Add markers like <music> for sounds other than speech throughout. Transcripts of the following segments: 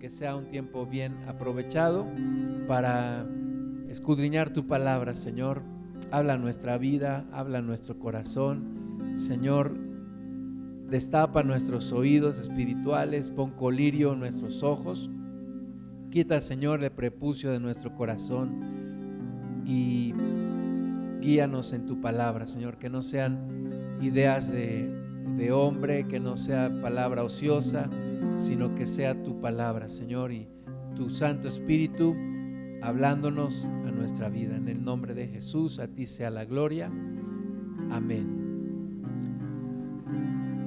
que sea un tiempo bien aprovechado para escudriñar tu palabra, Señor. Habla nuestra vida, habla nuestro corazón. Señor, destapa nuestros oídos espirituales, pon colirio en nuestros ojos. Quita, Señor, el prepucio de nuestro corazón y guíanos en tu palabra, Señor, que no sean ideas de, de hombre, que no sea palabra ociosa, sino que sea tu palabra, Señor, y tu Santo Espíritu hablándonos a nuestra vida. En el nombre de Jesús, a ti sea la gloria. Amén.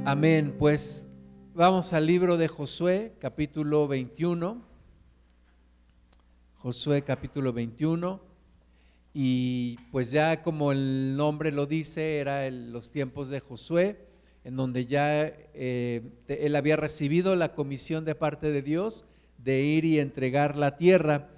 Amén. Pues vamos al libro de Josué, capítulo 21. Josué, capítulo 21. Y pues ya como el nombre lo dice, era los tiempos de Josué en donde ya eh, él había recibido la comisión de parte de Dios de ir y entregar la tierra.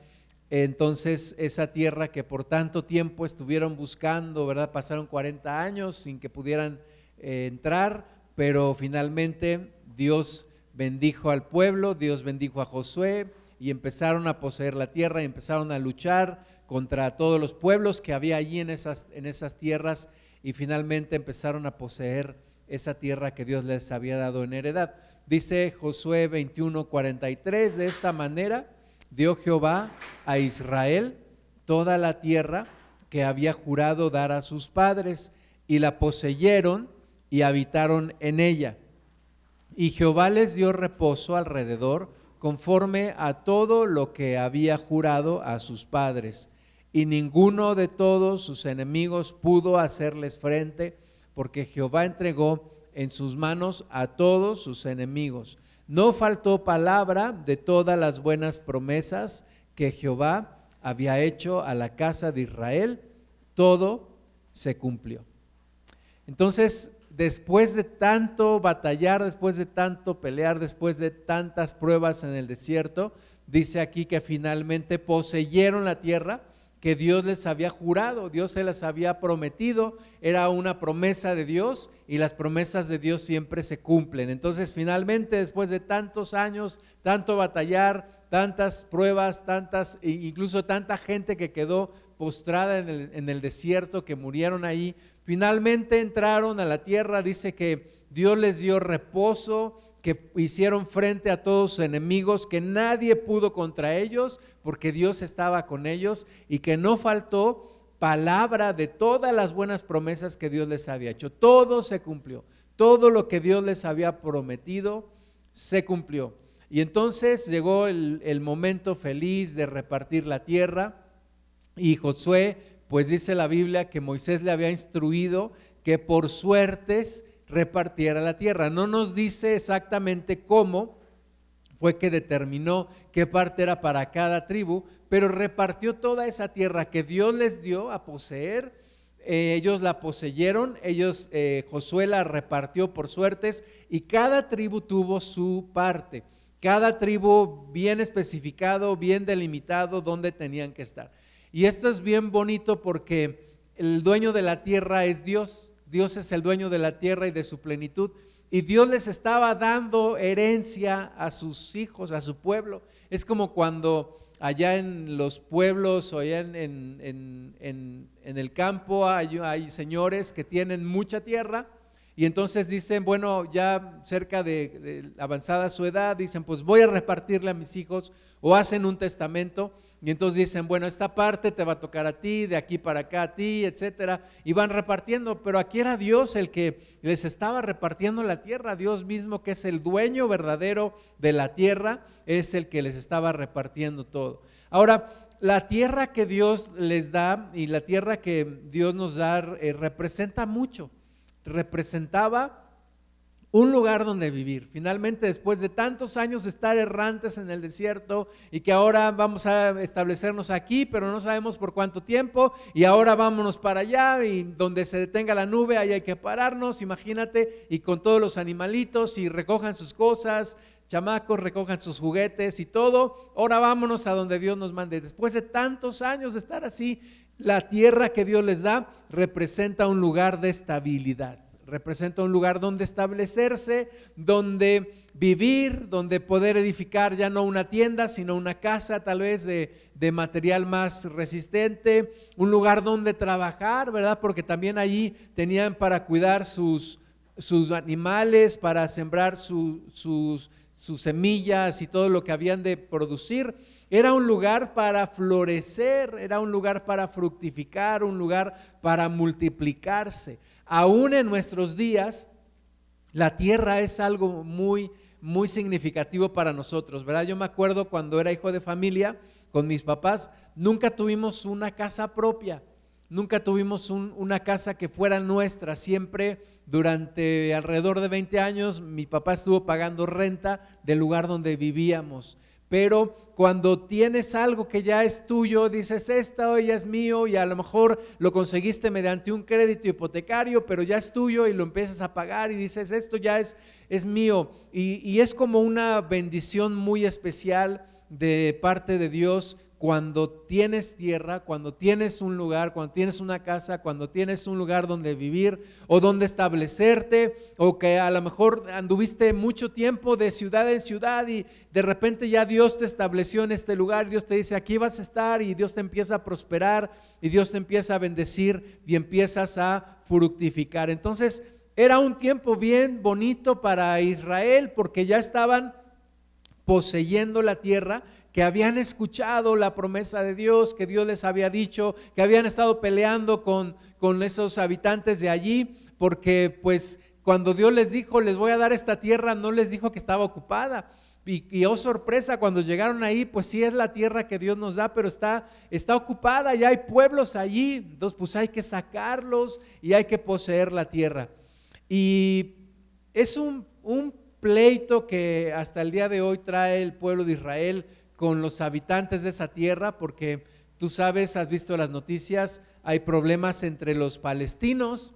Entonces, esa tierra que por tanto tiempo estuvieron buscando, ¿verdad? Pasaron 40 años sin que pudieran eh, entrar, pero finalmente Dios bendijo al pueblo, Dios bendijo a Josué y empezaron a poseer la tierra y empezaron a luchar contra todos los pueblos que había allí en esas, en esas tierras y finalmente empezaron a poseer esa tierra que Dios les había dado en heredad. Dice Josué 21:43, de esta manera dio Jehová a Israel toda la tierra que había jurado dar a sus padres, y la poseyeron y habitaron en ella. Y Jehová les dio reposo alrededor conforme a todo lo que había jurado a sus padres. Y ninguno de todos sus enemigos pudo hacerles frente porque Jehová entregó en sus manos a todos sus enemigos. No faltó palabra de todas las buenas promesas que Jehová había hecho a la casa de Israel, todo se cumplió. Entonces, después de tanto batallar, después de tanto pelear, después de tantas pruebas en el desierto, dice aquí que finalmente poseyeron la tierra que Dios les había jurado, Dios se las había prometido, era una promesa de Dios y las promesas de Dios siempre se cumplen. Entonces finalmente, después de tantos años, tanto batallar, tantas pruebas, tantas, e incluso tanta gente que quedó postrada en el, en el desierto, que murieron ahí, finalmente entraron a la tierra, dice que Dios les dio reposo, que hicieron frente a todos sus enemigos, que nadie pudo contra ellos, porque Dios estaba con ellos y que no faltó palabra de todas las buenas promesas que Dios les había hecho. Todo se cumplió. Todo lo que Dios les había prometido se cumplió. Y entonces llegó el, el momento feliz de repartir la tierra y Josué, pues dice la Biblia que Moisés le había instruido que por suertes repartiera la tierra. No nos dice exactamente cómo fue que determinó qué parte era para cada tribu, pero repartió toda esa tierra que Dios les dio a poseer. Eh, ellos la poseyeron, ellos, eh, Josué la repartió por suertes y cada tribu tuvo su parte. Cada tribu bien especificado, bien delimitado, dónde tenían que estar. Y esto es bien bonito porque el dueño de la tierra es Dios. Dios es el dueño de la tierra y de su plenitud. Y Dios les estaba dando herencia a sus hijos, a su pueblo. Es como cuando allá en los pueblos o allá en, el campo hay, hay, señores que tienen mucha tierra y entonces dicen, bueno, ya cerca de avanzada su edad, dicen, pues voy a repartirle a mis hijos o hacen un testamento y entonces dicen, bueno, esta parte te va a tocar a ti, de aquí para acá a ti, etcétera, y van repartiendo, pero aquí era Dios el que les estaba repartiendo la tierra, Dios mismo que es el dueño verdadero de la tierra, es el que les estaba repartiendo todo. Ahora, la tierra que Dios les da y la tierra que Dios nos da eh, representa mucho. Representaba un lugar donde vivir. Finalmente, después de tantos años de estar errantes en el desierto y que ahora vamos a establecernos aquí, pero no sabemos por cuánto tiempo, y ahora vámonos para allá y donde se detenga la nube, ahí hay que pararnos, imagínate, y con todos los animalitos y recojan sus cosas, chamacos, recojan sus juguetes y todo, ahora vámonos a donde Dios nos mande. Después de tantos años de estar así, la tierra que Dios les da representa un lugar de estabilidad representa un lugar donde establecerse, donde vivir, donde poder edificar ya no una tienda, sino una casa tal vez de, material más resistente, un lugar donde trabajar, ¿verdad? Porque también allí tenían para cuidar sus, sus animales, para sembrar sus, sus semillas y todo lo que habían de producir. Era un lugar para florecer, era un lugar para fructificar, un lugar para multiplicarse. Aún en nuestros días, la tierra es algo muy muy significativo para nosotros, ¿verdad? Yo me acuerdo cuando era hijo de familia con mis papás, nunca tuvimos una casa propia, nunca tuvimos una casa que fuera nuestra, siempre durante alrededor de 20 años mi papá estuvo pagando renta del lugar donde vivíamos. Pero cuando tienes algo que ya es tuyo, dices, esta ya es mío y a lo mejor lo conseguiste mediante un crédito hipotecario, pero ya es tuyo y lo empiezas a pagar y dices, esto ya es, es mío. Y, y es como una bendición muy especial de parte de Dios cuando tienes tierra, cuando tienes un lugar, cuando tienes una casa, cuando tienes un lugar donde vivir o donde establecerte, o que a lo mejor anduviste mucho tiempo de ciudad en ciudad y de repente ya Dios te estableció en este lugar, Dios te dice, aquí vas a estar y Dios te empieza a prosperar y Dios te empieza a bendecir y empiezas a fructificar. Entonces, era un tiempo bien bonito para Israel porque ya estaban poseyendo la tierra que habían escuchado la promesa de Dios, que Dios les había dicho, que habían estado peleando con, con esos habitantes de allí, porque pues cuando Dios les dijo, les voy a dar esta tierra, no les dijo que estaba ocupada. Y, oh sorpresa, cuando llegaron ahí, pues sí es la tierra que Dios nos da, pero está, está ocupada, y hay pueblos allí, entonces pues hay que sacarlos y hay que poseer la tierra. Y es un, un pleito que hasta el día de hoy trae el pueblo de Israel con los habitantes de esa tierra, porque tú sabes, has visto las noticias, hay problemas entre los palestinos,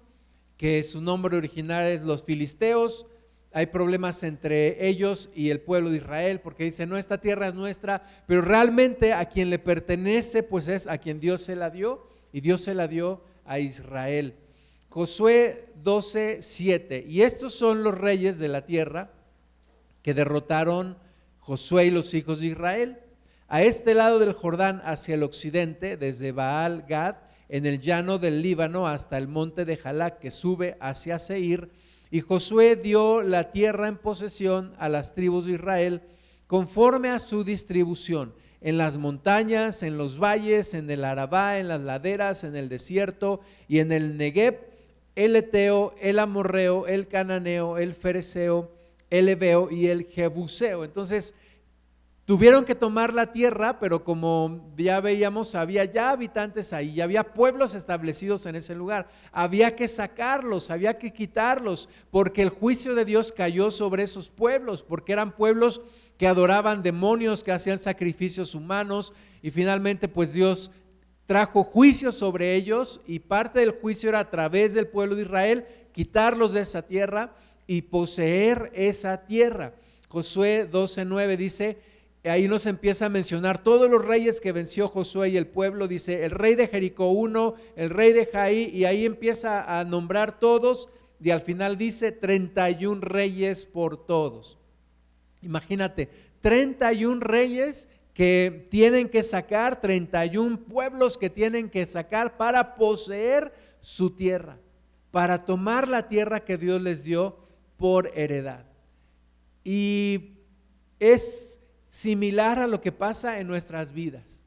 que su nombre original es los filisteos, hay problemas entre ellos y el pueblo de Israel, porque dice no, esta tierra es nuestra, pero realmente a quien le pertenece, pues es a quien Dios se la dio, y Dios se la dio a Israel. Josué 12, 7, y estos son los reyes de la tierra que derrotaron Josué y los hijos de Israel. A este lado del Jordán, hacia el occidente, desde Baal Gad, en el llano del Líbano, hasta el monte de Jalac, que sube hacia Seir. Y Josué dio la tierra en posesión a las tribus de Israel, conforme a su distribución, en las montañas, en los valles, en el Arabá, en las laderas, en el desierto y en el Negev, el Eteo, el Amorreo, el Cananeo, el Fereceo, el Ebeo y el Jebuseo. Entonces, tuvieron que tomar la tierra, pero como ya veíamos, había ya habitantes ahí, ya había pueblos establecidos en ese lugar. Había que sacarlos, había que quitarlos, porque el juicio de Dios cayó sobre esos pueblos, porque eran pueblos que adoraban demonios, que hacían sacrificios humanos, y finalmente pues Dios trajo juicio sobre ellos, y parte del juicio era a través del pueblo de Israel, quitarlos de esa tierra y poseer esa tierra. Josué 12:9 dice, ahí nos empieza a mencionar todos los reyes que venció Josué y el pueblo, dice el rey de Jericó 1, el rey de Jaí, y ahí empieza a nombrar todos, y al final dice 31 reyes por todos. Imagínate, 31 reyes que tienen que sacar, 31 pueblos que tienen que sacar para poseer su tierra, para tomar la tierra que Dios les dio por heredad. Y es similar a lo que pasa en nuestras vidas.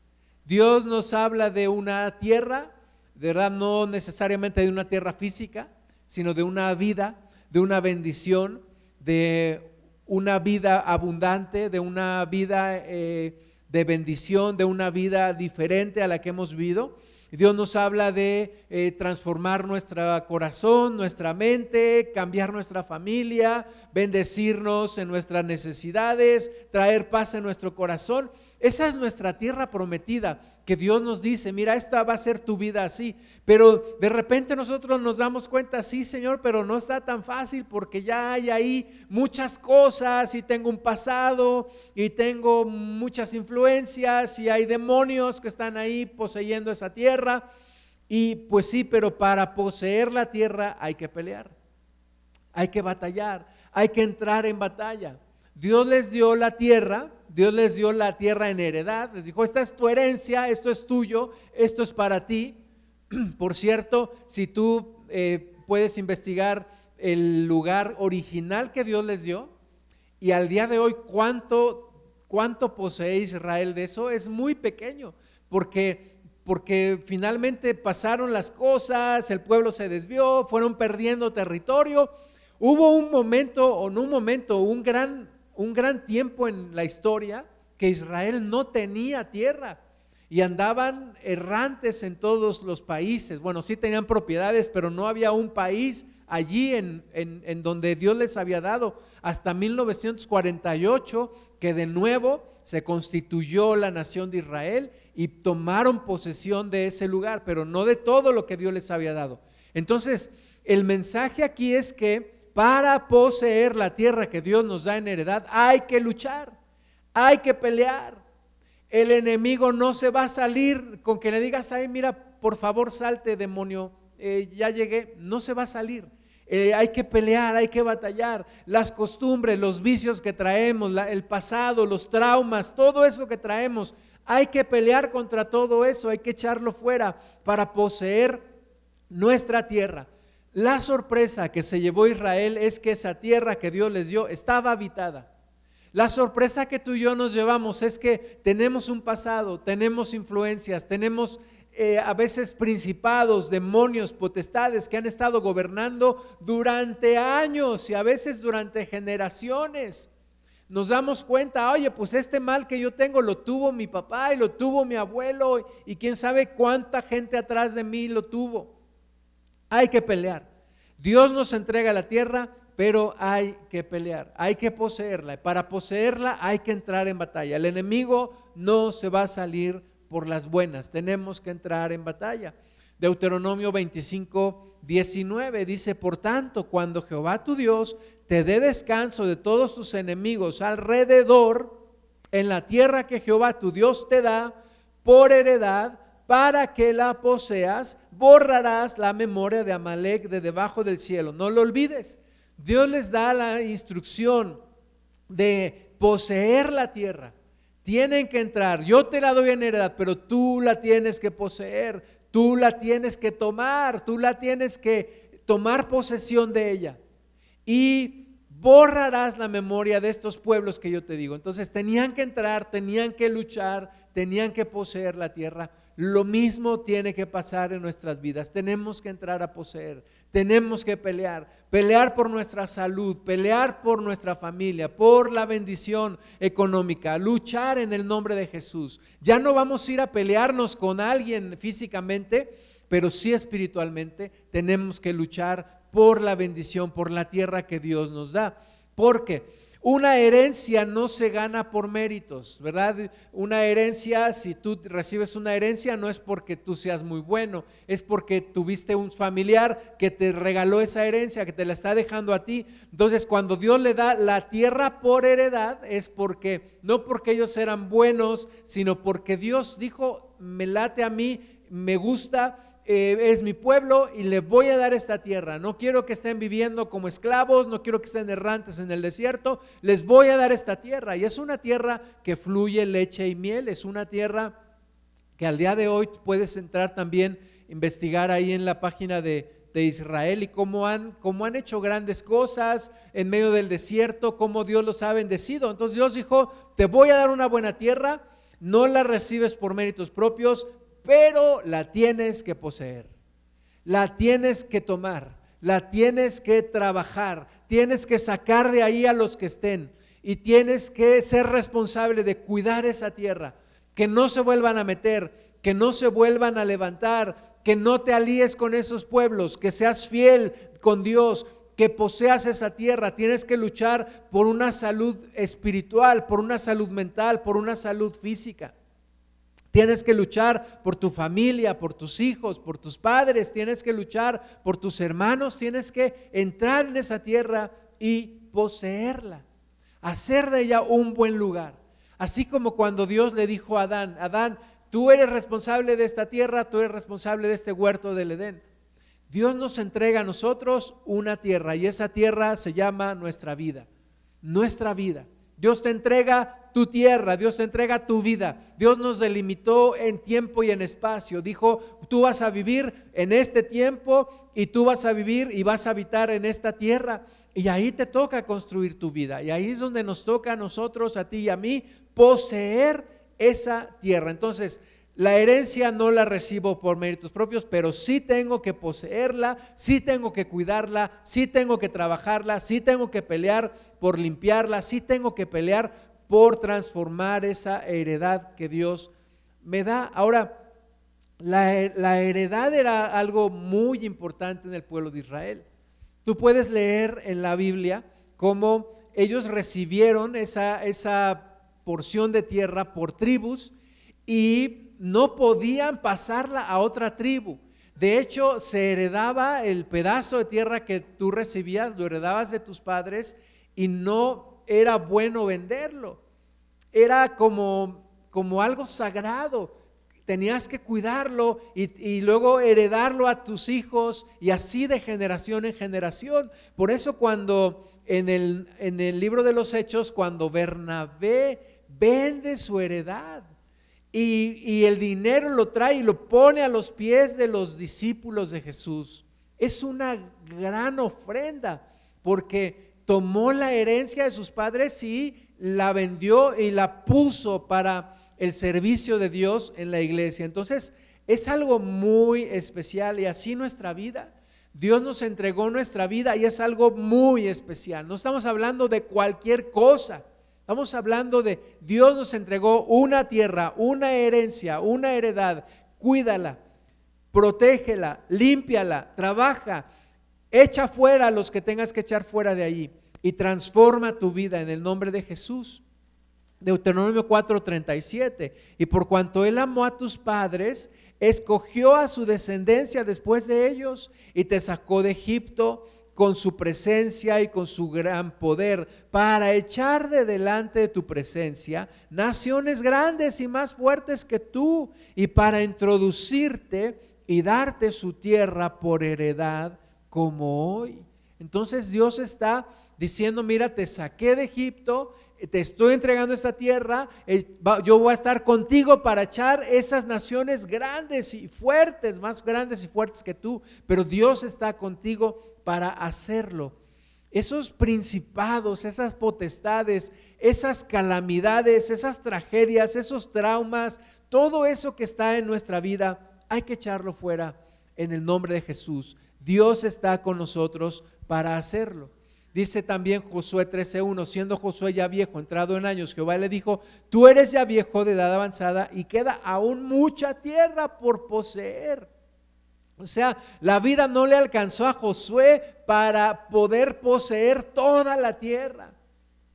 Dios nos habla de una tierra, de verdad no necesariamente de una tierra física, sino de una vida, de una bendición, de una vida abundante, de una vida eh, de bendición, de una vida diferente a la que hemos vivido. Dios nos habla de eh, transformar nuestro corazón, nuestra mente, cambiar nuestra familia, bendecirnos en nuestras necesidades, traer paz en nuestro corazón. Esa es nuestra tierra prometida, que Dios nos dice, mira, esta va a ser tu vida así. Pero de repente nosotros nos damos cuenta, sí, Señor, pero no está tan fácil porque ya hay ahí muchas cosas y tengo un pasado y tengo muchas influencias y hay demonios que están ahí poseyendo esa tierra. Y pues sí, pero para poseer la tierra hay que pelear. hay que batallar, hay que entrar en batalla. Dios les dio la tierra, Dios les dio la tierra en heredad, les dijo, esta es tu herencia, esto es tuyo, esto es para ti. <clears throat> Por cierto, si tú eh, puedes investigar el lugar original que Dios les dio y al día de hoy cuánto, cuánto posee Israel de eso, es muy pequeño, porque porque finalmente pasaron las cosas, el pueblo se desvió, fueron perdiendo territorio. Hubo un momento, o no un momento, un gran, un gran tiempo en la historia que Israel no tenía tierra y andaban errantes en todos los países. Bueno, sí tenían propiedades, pero no había un país allí en, en, donde Dios les había dado. Hasta 1948, que de nuevo se constituyó la nación de Israel y tomaron posesión de ese lugar, pero no de todo lo que Dios les había dado. Entonces, el mensaje aquí es que para poseer la tierra que Dios nos da en heredad hay que luchar, hay que pelear. El enemigo no se va a salir con que le digas, ay, mira, por favor salte, demonio, eh, ya llegué. No se va a salir. Eh, hay que pelear, hay que batallar. Las costumbres, los vicios que traemos, el pasado, los traumas, todo eso que traemos, hay que pelear contra todo eso, hay que echarlo fuera para poseer nuestra tierra. La sorpresa que se llevó Israel es que esa tierra que Dios les dio estaba habitada. La sorpresa que tú y yo nos llevamos es que tenemos un pasado, tenemos influencias, tenemos eh, a veces principados, demonios, potestades que han estado gobernando durante años y a veces durante generaciones nos damos cuenta, oye, pues este mal que yo tengo lo tuvo mi papá y lo tuvo mi abuelo y quién sabe cuánta gente atrás de mí lo tuvo. Hay que pelear. Dios nos entrega la tierra, pero hay que pelear, hay que poseerla. Para poseerla hay que entrar en batalla. El enemigo no se va a salir por las buenas, tenemos que entrar en batalla. Deuteronomio 25, 19 dice, por tanto, cuando Jehová tu Dios te dé descanso de todos tus enemigos alrededor, en la tierra que Jehová tu Dios te da por heredad, para que la poseas, borrarás la memoria de Amalek de debajo del cielo. No lo olvides. Dios les da la instrucción de poseer la tierra. Tienen que entrar. Yo te la doy en heredad, pero tú la tienes que poseer. Tú la tienes que tomar. Tú la tienes que tomar posesión de ella y borrarás la memoria de estos pueblos que yo te digo. Entonces tenían que entrar, tenían que luchar, tenían que poseer la tierra. Lo mismo tiene que pasar en nuestras vidas. Tenemos que entrar a poseer, tenemos que pelear, pelear por nuestra salud, pelear por nuestra familia, por la bendición económica, luchar en el nombre de Jesús. Ya no vamos a ir a pelearnos con alguien físicamente, pero sí espiritualmente tenemos que luchar por la bendición, por la tierra que Dios nos da. Porque una herencia no se gana por méritos, ¿verdad? Una herencia, si tú recibes una herencia, no es porque tú seas muy bueno, es porque tuviste un familiar que te regaló esa herencia, que te la está dejando a ti. Entonces, cuando Dios le da la tierra por heredad, es porque, no porque ellos eran buenos, sino porque Dios dijo, me late a mí, me gusta, eh, es mi pueblo y le voy a dar esta tierra. No quiero que estén viviendo como esclavos, no quiero que estén errantes en el desierto, les voy a dar esta tierra. Y es una tierra que fluye leche y miel, es una tierra que al día de hoy puedes entrar también, investigar ahí en la página de, Israel y cómo han, cómo han hecho grandes cosas en medio del desierto, cómo Dios los ha bendecido. Entonces Dios dijo, te voy a dar una buena tierra, no la recibes por méritos propios, pero la tienes que poseer, la tienes que tomar, la tienes que trabajar, tienes que sacar de ahí a los que estén y tienes que ser responsable de cuidar esa tierra, que no se vuelvan a meter, que no se vuelvan a levantar, que no te alíes con esos pueblos, que seas fiel con Dios, que poseas esa tierra, tienes que luchar por una salud espiritual, por una salud mental, por una salud física. Tienes que luchar por tu familia, por tus hijos, por tus padres, tienes que luchar por tus hermanos, tienes que entrar en esa tierra y poseerla, hacer de ella un buen lugar. Así como cuando Dios le dijo a Adán, Adán, tú eres responsable de esta tierra, tú eres responsable de este huerto del Edén. Dios nos entrega a nosotros una tierra y esa tierra se llama nuestra vida, nuestra vida. Dios te entrega tu tierra, Dios te entrega tu vida. Dios nos delimitó en tiempo y en espacio. Dijo, tú vas a vivir en este tiempo y tú vas a vivir y vas a habitar en esta tierra. Y ahí te toca construir tu vida. Y ahí es donde nos toca a nosotros, a ti y a mí, poseer esa tierra. Entonces, la herencia no la recibo por méritos propios, pero sí tengo que poseerla, sí tengo que cuidarla, sí tengo que trabajarla, sí tengo que pelear por limpiarla, sí tengo que pelear por transformar esa heredad que Dios me da. Ahora, la, heredad era algo muy importante en el pueblo de Israel. Tú puedes leer en la Biblia cómo ellos recibieron esa, esa porción de tierra por tribus y no podían pasarla a otra tribu. De hecho, se heredaba el pedazo de tierra que tú recibías, lo heredabas de tus padres y no era bueno venderlo. Era como, como algo sagrado. Tenías que cuidarlo y, luego heredarlo a tus hijos y así de generación en generación. Por eso cuando en el, en el libro de los Hechos, cuando Bernabé vende su heredad, y, el dinero lo trae y lo pone a los pies de los discípulos de Jesús. Es una gran ofrenda porque tomó la herencia de sus padres y la vendió y la puso para el servicio de Dios en la iglesia. Entonces, es algo muy especial y así nuestra vida. Dios nos entregó nuestra vida y es algo muy especial. No estamos hablando de cualquier cosa. Estamos hablando de Dios nos entregó una tierra, una herencia, una heredad. Cuídala, protégela, límpiala, trabaja, echa fuera a los que tengas que echar fuera de allí y transforma tu vida en el nombre de Jesús. Deuteronomio 4:37. Y por cuanto Él amó a tus padres, escogió a su descendencia después de ellos y te sacó de Egipto con su presencia y con su gran poder, para echar de delante de tu presencia naciones grandes y más fuertes que tú, y para introducirte y darte su tierra por heredad como hoy. Entonces Dios está diciendo, mira, te saqué de Egipto, te estoy entregando esta tierra, eh, yo voy a estar contigo para echar esas naciones grandes y fuertes, más grandes y fuertes que tú, pero Dios está contigo para hacerlo. Esos principados, esas potestades, esas calamidades, esas tragedias, esos traumas, todo eso que está en nuestra vida, hay que echarlo fuera en el nombre de Jesús. Dios está con nosotros para hacerlo. Dice también Josué 13:1, siendo Josué ya viejo, entrado en años, Jehová le dijo, tú eres ya viejo de edad avanzada y queda aún mucha tierra por poseer. O sea, la vida no le alcanzó a Josué para poder poseer toda la tierra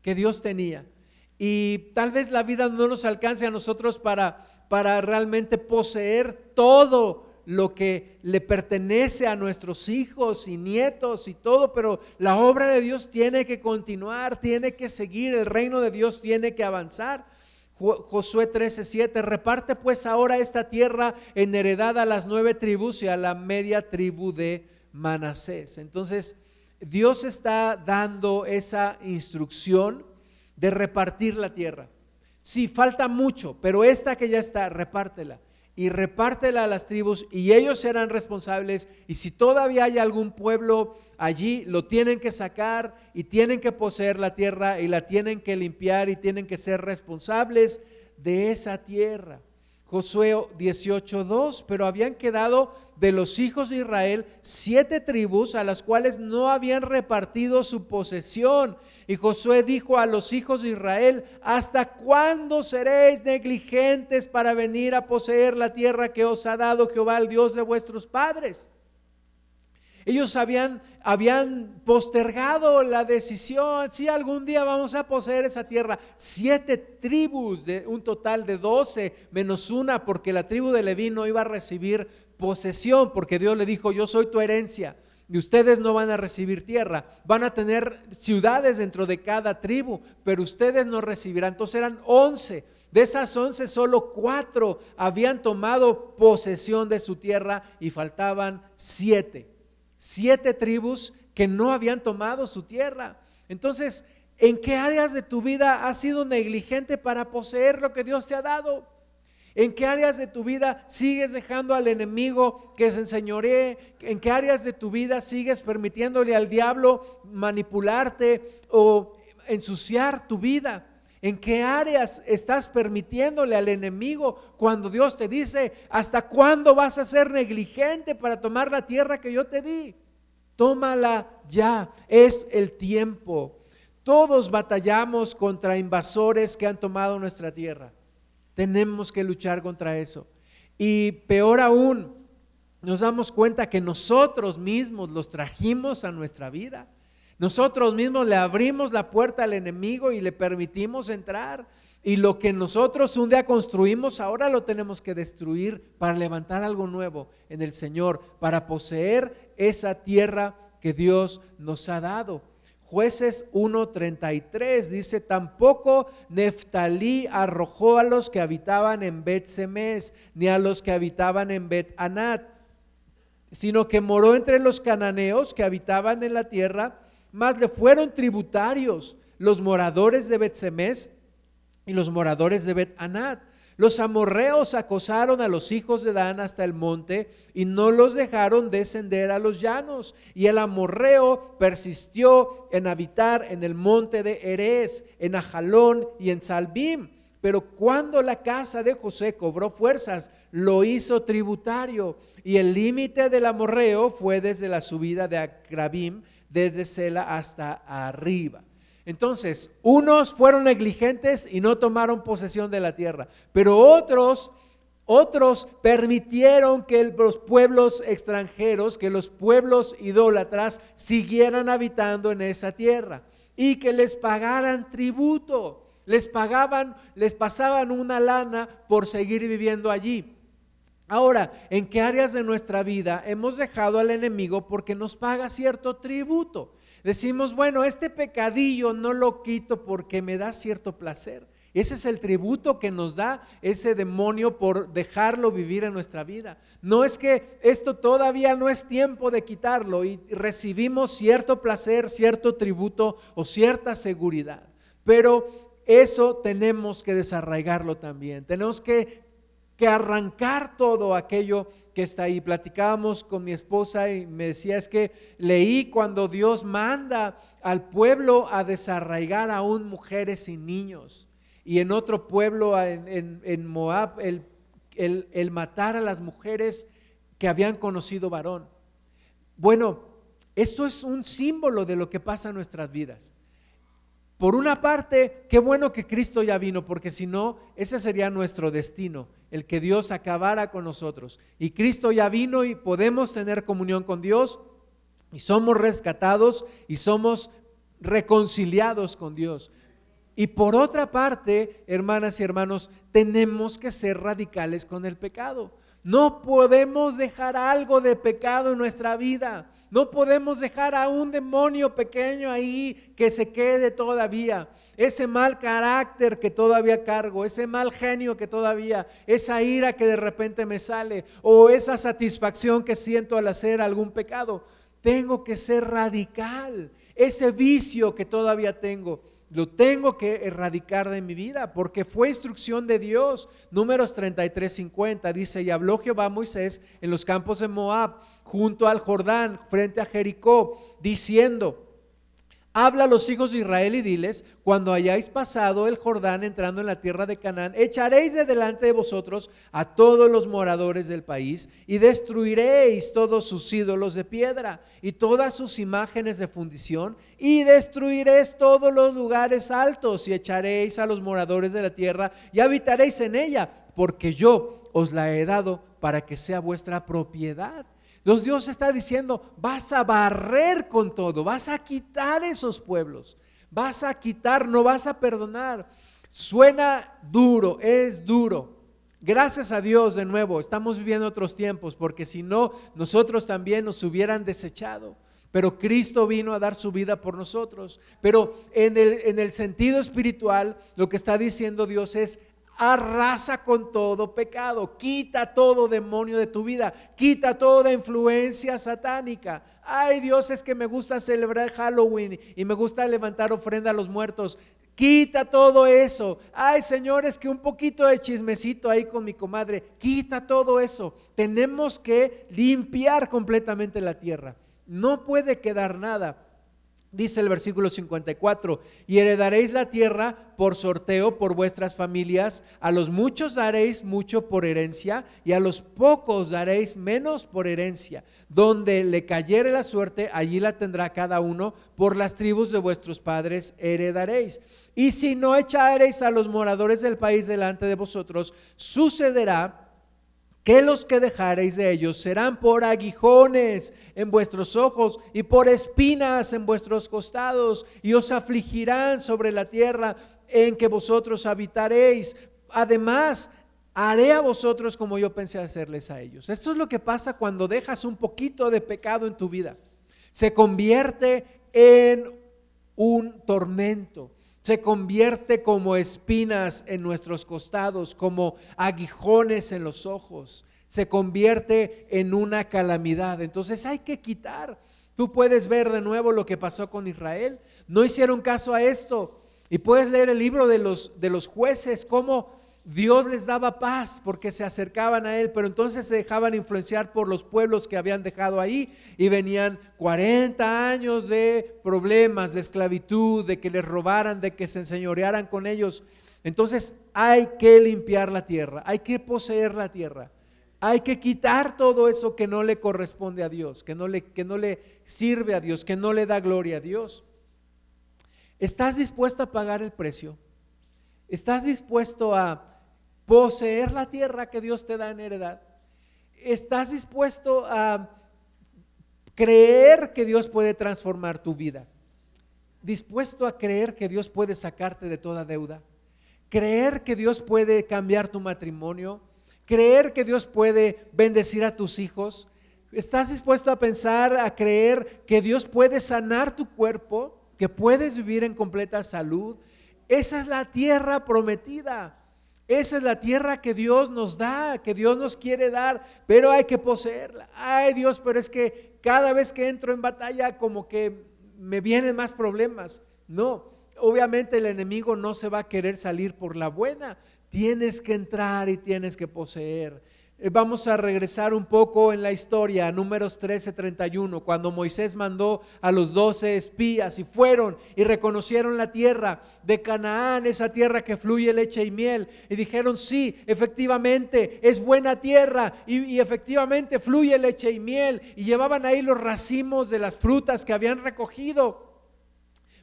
que Dios tenía. Y tal vez la vida no nos alcance a nosotros para, para realmente poseer todo lo que le pertenece a nuestros hijos y nietos y todo, pero la obra de Dios tiene que continuar, tiene que seguir, el reino de Dios tiene que avanzar. Josué 13:7, reparte pues ahora esta tierra en heredad a las nueve tribus y a la media tribu de Manasés. Entonces, Dios está dando esa instrucción de repartir la tierra. Sí, falta mucho, pero esta que ya está, repártela y repártela a las tribus y ellos serán responsables. Y si todavía hay algún pueblo allí, lo tienen que sacar y tienen que poseer la tierra y la tienen que limpiar y tienen que ser responsables de esa tierra. Josué 18.2, pero habían quedado de los hijos de Israel siete tribus a las cuales no habían repartido su posesión. Y Josué dijo a los hijos de Israel, ¿hasta cuándo seréis negligentes para venir a poseer la tierra que os ha dado Jehová, el Dios de vuestros padres? Ellos habían, habían postergado la decisión, si algún día vamos a poseer esa tierra. Siete tribus, de un total de doce, menos una, porque la tribu de Leví no iba a recibir posesión, porque Dios le dijo, yo soy tu herencia. Y ustedes no van a recibir tierra, van a tener ciudades dentro de cada tribu, pero ustedes no recibirán. Entonces eran once. De esas once, solo cuatro habían tomado posesión de su tierra y faltaban siete. Siete tribus que no habían tomado su tierra. Entonces, ¿en qué áreas de tu vida has sido negligente para poseer lo que Dios te ha dado? ¿En qué áreas de tu vida sigues dejando al enemigo que se enseñoree? ¿En qué áreas de tu vida sigues permitiéndole al diablo manipularte o ensuciar tu vida? ¿En qué áreas estás permitiéndole al enemigo cuando Dios te dice, ¿hasta cuándo vas a ser negligente para tomar la tierra que yo te di? Tómala ya, es el tiempo. Todos batallamos contra invasores que han tomado nuestra tierra. Tenemos que luchar contra eso. Y peor aún, nos damos cuenta que nosotros mismos los trajimos a nuestra vida. Nosotros mismos le abrimos la puerta al enemigo y le permitimos entrar. Y lo que nosotros un día construimos, ahora lo tenemos que destruir para levantar algo nuevo en el Señor, para poseer esa tierra que Dios nos ha dado. Jueces 1:33 dice, tampoco Neftalí arrojó a los que habitaban en Bet Semes, ni a los que habitaban en Bet Anat, sino que moró entre los cananeos que habitaban en la tierra, mas le fueron tributarios los moradores de Bet Semes y los moradores de Bet Anat. Los amorreos acosaron a los hijos de Dan hasta el monte y no los dejaron descender a los llanos. Y el amorreo persistió en habitar en el monte de Erez, en Ajalón y en Salbim. Pero cuando la casa de José cobró fuerzas, lo hizo tributario. Y el límite del amorreo fue desde la subida de Acrabim, desde Sela hasta arriba. Entonces, unos fueron negligentes y no tomaron posesión de la tierra, pero otros, otros permitieron que los pueblos extranjeros, que los pueblos idólatras siguieran habitando en esa tierra y que les pagaran tributo, les pagaban, les pasaban una lana por seguir viviendo allí. Ahora, ¿en qué áreas de nuestra vida hemos dejado al enemigo porque nos paga cierto tributo? Decimos, bueno, este pecadillo no lo quito porque me da cierto placer. Ese es el tributo que nos da ese demonio por dejarlo vivir en nuestra vida. No es que esto todavía no es tiempo de quitarlo y recibimos cierto placer, cierto tributo o cierta seguridad. Pero eso tenemos que desarraigarlo también. Tenemos que, que arrancar todo aquello que está ahí. Platicábamos con mi esposa y me decía, es que leí cuando Dios manda al pueblo a desarraigar aún mujeres y niños. Y en otro pueblo, en, Moab, el, el matar a las mujeres que habían conocido varón. Bueno, esto es un símbolo de lo que pasa en nuestras vidas. Por una parte, qué bueno que Cristo ya vino, porque si no, ese sería nuestro destino, el que Dios acabara con nosotros. Y Cristo ya vino y podemos tener comunión con Dios y somos rescatados y somos reconciliados con Dios. Y por otra parte, hermanas y hermanos, tenemos que ser radicales con el pecado. No podemos dejar algo de pecado en nuestra vida. No podemos dejar a un demonio pequeño ahí que se quede todavía. Ese mal carácter que todavía cargo, ese mal genio que todavía, esa ira que de repente me sale o esa satisfacción que siento al hacer algún pecado. Tengo que ser radical. Ese vicio que todavía tengo, lo tengo que erradicar de mi vida porque fue instrucción de Dios. Números 33, 50 dice, y habló Jehová a Moisés en los campos de Moab junto al Jordán, frente a Jericó, diciendo, Habla a los hijos de Israel y diles, cuando hayáis pasado el Jordán entrando en la tierra de Canaán, echaréis de delante de vosotros a todos los moradores del país y destruiréis todos sus ídolos de piedra y todas sus imágenes de fundición y destruiréis todos los lugares altos y echaréis a los moradores de la tierra y habitaréis en ella, porque yo os la he dado para que sea vuestra propiedad entonces Dios está diciendo, vas a barrer con todo, vas a quitar esos pueblos, vas a quitar, no vas a perdonar. Suena duro, es duro. Gracias a Dios de nuevo, estamos viviendo otros tiempos, porque si no, nosotros también nos hubieran desechado. Pero Cristo vino a dar su vida por nosotros. Pero en el, en el sentido espiritual, lo que está diciendo Dios es, arrasa con todo pecado, quita todo demonio de tu vida, quita toda influencia satánica. Ay Dios, es que me gusta celebrar Halloween y me gusta levantar ofrenda a los muertos. Quita todo eso. Ay, Señor, es que un poquito de chismecito ahí con mi comadre. Quita todo eso. Tenemos que limpiar completamente la tierra. No puede quedar nada. Dice el versículo 54, y heredaréis la tierra por sorteo por vuestras familias, a los muchos daréis mucho por herencia y a los pocos daréis menos por herencia. Donde le cayere la suerte, allí la tendrá cada uno, por las tribus de vuestros padres heredaréis. Y si no echareis a los moradores del país delante de vosotros, sucederá que los que dejareis de ellos serán por aguijones en vuestros ojos y por espinas en vuestros costados, y os afligirán sobre la tierra en que vosotros habitaréis. Además, haré a vosotros como yo pensé hacerles a ellos. Esto es lo que pasa cuando dejas un poquito de pecado en tu vida. Se convierte en un tormento se convierte como espinas en nuestros costados, como aguijones en los ojos, se convierte en una calamidad. Entonces hay que quitar. Tú puedes ver de nuevo lo que pasó con Israel. No hicieron caso a esto. Y puedes leer el libro de los, de los jueces, cómo Dios les daba paz porque se acercaban a Él, pero entonces se dejaban influenciar por los pueblos que habían dejado ahí y venían 40 años de problemas, de esclavitud, de que les robaran, de que se enseñorearan con ellos. Entonces hay que limpiar la tierra, hay que poseer la tierra, hay que quitar todo eso que no le corresponde a Dios, que no le, que no le sirve a Dios, que no le da gloria a Dios. ¿Estás dispuesto a pagar el precio? ¿Estás dispuesto a poseer la tierra que Dios te da en heredad? ¿Estás dispuesto a creer que Dios puede transformar tu vida? ¿Dispuesto a creer que Dios puede sacarte de toda deuda? ¿Creer que Dios puede cambiar tu matrimonio? ¿Creer que Dios puede bendecir a tus hijos? ¿Estás dispuesto a pensar, a creer que Dios puede sanar tu cuerpo? ¿Que puedes vivir en completa salud? Esa es la tierra prometida. Esa es la tierra que Dios nos da, que Dios nos quiere dar, pero hay que poseerla. Ay Dios, pero es que cada vez que entro en batalla como que me vienen más problemas. No, obviamente el enemigo no se va a querer salir por la buena. Tienes que entrar y tienes que poseer. Eh, vamos a regresar un poco en la historia, números 13, 31, cuando Moisés mandó a los doce espías y fueron y reconocieron la tierra de Canaán, esa tierra que fluye leche y miel, y dijeron, sí, efectivamente, es buena tierra y, y efectivamente fluye leche y miel, y llevaban ahí los racimos de las frutas que habían recogido.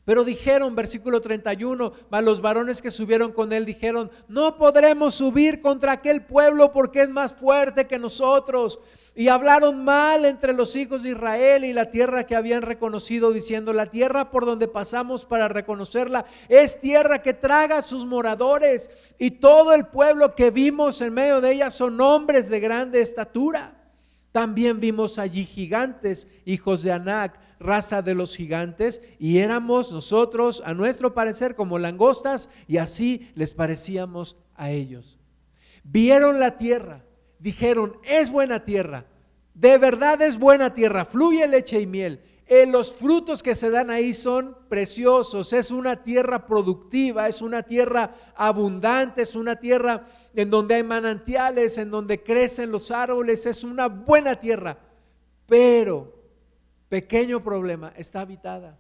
Pero dijeron, versículo 31, a los varones que subieron con él dijeron, no podremos subir contra aquel pueblo porque es más fuerte que nosotros. Y hablaron mal entre los hijos de Israel y la tierra que habían reconocido, diciendo, la tierra por donde pasamos para reconocerla es tierra que traga a sus moradores. Y todo el pueblo que vimos en medio de ella son hombres de grande estatura. También vimos allí gigantes, hijos de Anac raza de los gigantes y éramos nosotros, a nuestro parecer, como langostas y así les parecíamos a ellos. Vieron la tierra, dijeron, es buena tierra, de verdad es buena tierra, fluye leche y miel. Los frutos que se dan ahí son preciosos, es una tierra productiva, es una tierra abundante, es una tierra en donde hay manantiales, en donde crecen los árboles, es una buena tierra. Pero pequeño problema, está habitada.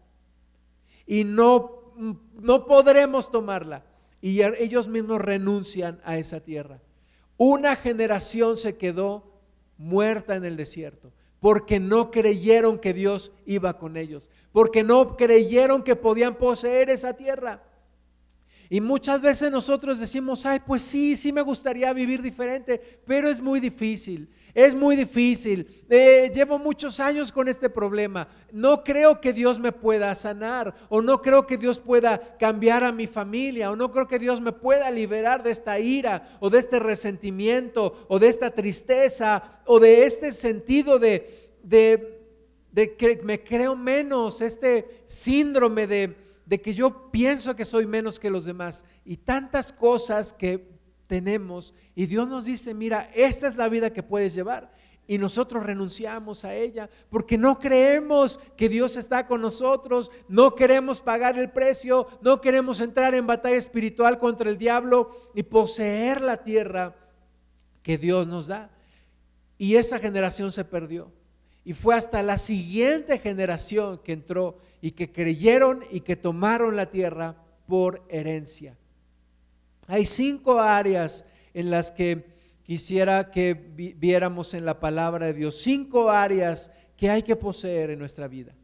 Y no, no podremos tomarla. Y ellos mismos renuncian a esa tierra. Una generación se quedó muerta en el desierto porque no creyeron que Dios iba con ellos, porque no creyeron que podían poseer esa tierra. Y muchas veces nosotros decimos, ay, pues sí, sí me gustaría vivir diferente, pero es muy difícil. Es muy difícil. Eh, llevo muchos años con este problema. No creo que Dios me pueda sanar o no creo que Dios pueda cambiar a mi familia o no creo que Dios me pueda liberar de esta ira o de este resentimiento o de esta tristeza o de este sentido de, que me creo menos, este síndrome de que yo pienso que soy menos que los demás y tantas cosas que tenemos y Dios nos dice, mira, esta es la vida que puedes llevar. Y nosotros renunciamos a ella porque no creemos que Dios está con nosotros, no queremos pagar el precio, no queremos entrar en batalla espiritual contra el diablo y poseer la tierra que Dios nos da. Y esa generación se perdió. Y fue hasta la siguiente generación que entró y que creyeron y que tomaron la tierra por herencia. Hay cinco áreas en las que quisiera que viéramos en la palabra de Dios, cinco áreas que hay que poseer en nuestra vida.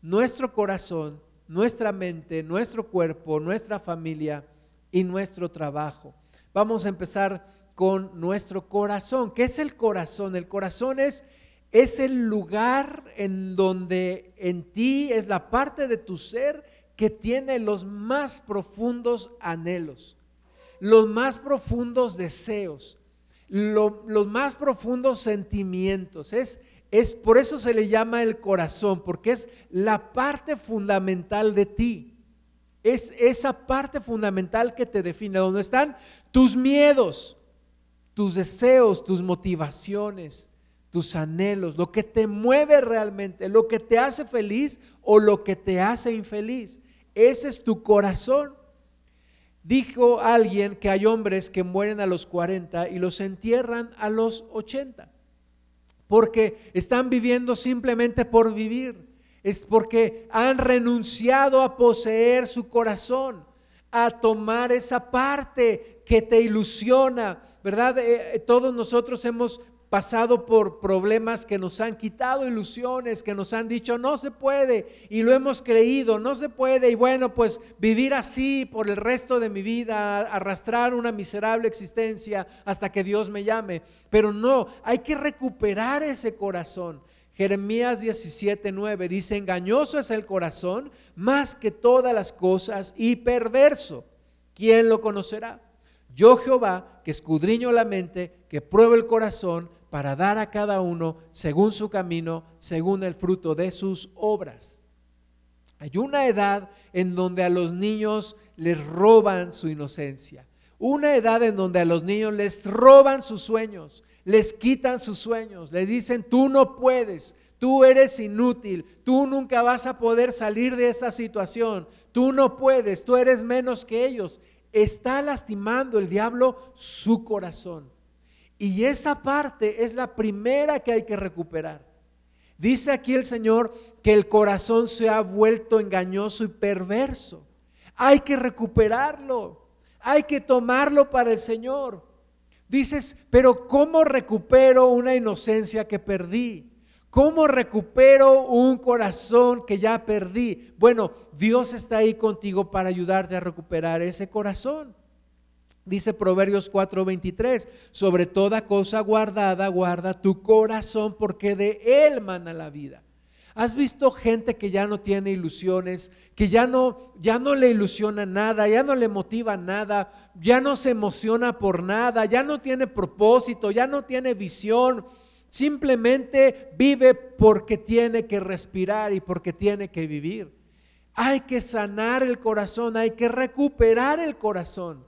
Nuestro corazón, nuestra mente, nuestro cuerpo, nuestra familia y nuestro trabajo. Vamos a empezar con nuestro corazón. ¿Qué es el corazón? El corazón es, es el lugar en donde en ti es la parte de tu ser que tiene los más profundos anhelos los más profundos deseos, los más profundos sentimientos. Es, es por eso se le llama el corazón, porque es la parte fundamental de ti. Es esa parte fundamental que te define, donde están tus miedos, tus deseos, tus motivaciones, tus anhelos, lo que te mueve realmente, lo que te hace feliz o lo que te hace infeliz. Ese es tu corazón. Dijo alguien que hay hombres que mueren a los 40 y los entierran a los 80, porque están viviendo simplemente por vivir, es porque han renunciado a poseer su corazón, a tomar esa parte que te ilusiona, ¿verdad? Eh, eh, todos nosotros hemos pasado por problemas que nos han quitado ilusiones, que nos han dicho no se puede y lo hemos creído, no se puede y bueno, pues vivir así por el resto de mi vida, arrastrar una miserable existencia hasta que Dios me llame. Pero no, hay que recuperar ese corazón. Jeremías 17:9 dice, engañoso es el corazón más que todas las cosas y perverso. ¿Quién lo conocerá? Yo Jehová, que escudriño la mente, que pruebo el corazón, para dar a cada uno según su camino, según el fruto de sus obras. Hay una edad en donde a los niños les roban su inocencia. Una edad en donde a los niños les roban sus sueños, les quitan sus sueños, les dicen, tú no puedes, tú eres inútil, tú nunca vas a poder salir de esa situación, tú no puedes, tú eres menos que ellos. Está lastimando el diablo su corazón. Y esa parte es la primera que hay que recuperar. Dice aquí el Señor que el corazón se ha vuelto engañoso y perverso. Hay que recuperarlo. Hay que tomarlo para el Señor. Dices, pero ¿cómo recupero una inocencia que perdí? ¿Cómo recupero un corazón que ya perdí? Bueno, Dios está ahí contigo para ayudarte a recuperar ese corazón. Dice Proverbios 4:23, sobre toda cosa guardada, guarda tu corazón porque de él mana la vida. ¿Has visto gente que ya no tiene ilusiones, que ya no ya no le ilusiona nada, ya no le motiva nada, ya no se emociona por nada, ya no tiene propósito, ya no tiene visión, simplemente vive porque tiene que respirar y porque tiene que vivir? Hay que sanar el corazón, hay que recuperar el corazón.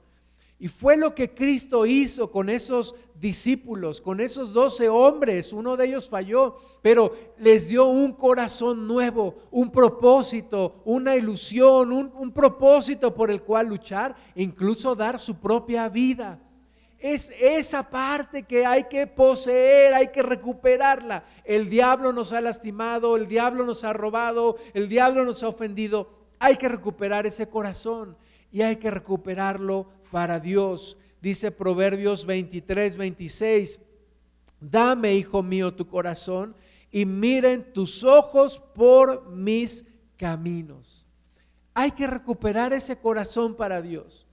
Y fue lo que Cristo hizo con esos discípulos, con esos doce hombres. Uno de ellos falló, pero les dio un corazón nuevo, un propósito, una ilusión, un, propósito por el cual luchar e incluso dar su propia vida. Es esa parte que hay que poseer, hay que recuperarla. El diablo nos ha lastimado, el diablo nos ha robado, el diablo nos ha ofendido. Hay que recuperar ese corazón y hay que recuperarlo para Dios. Dice Proverbios 23, 26, dame, hijo mío, tu corazón y miren tus ojos por mis caminos. Hay que recuperar ese corazón para Dios.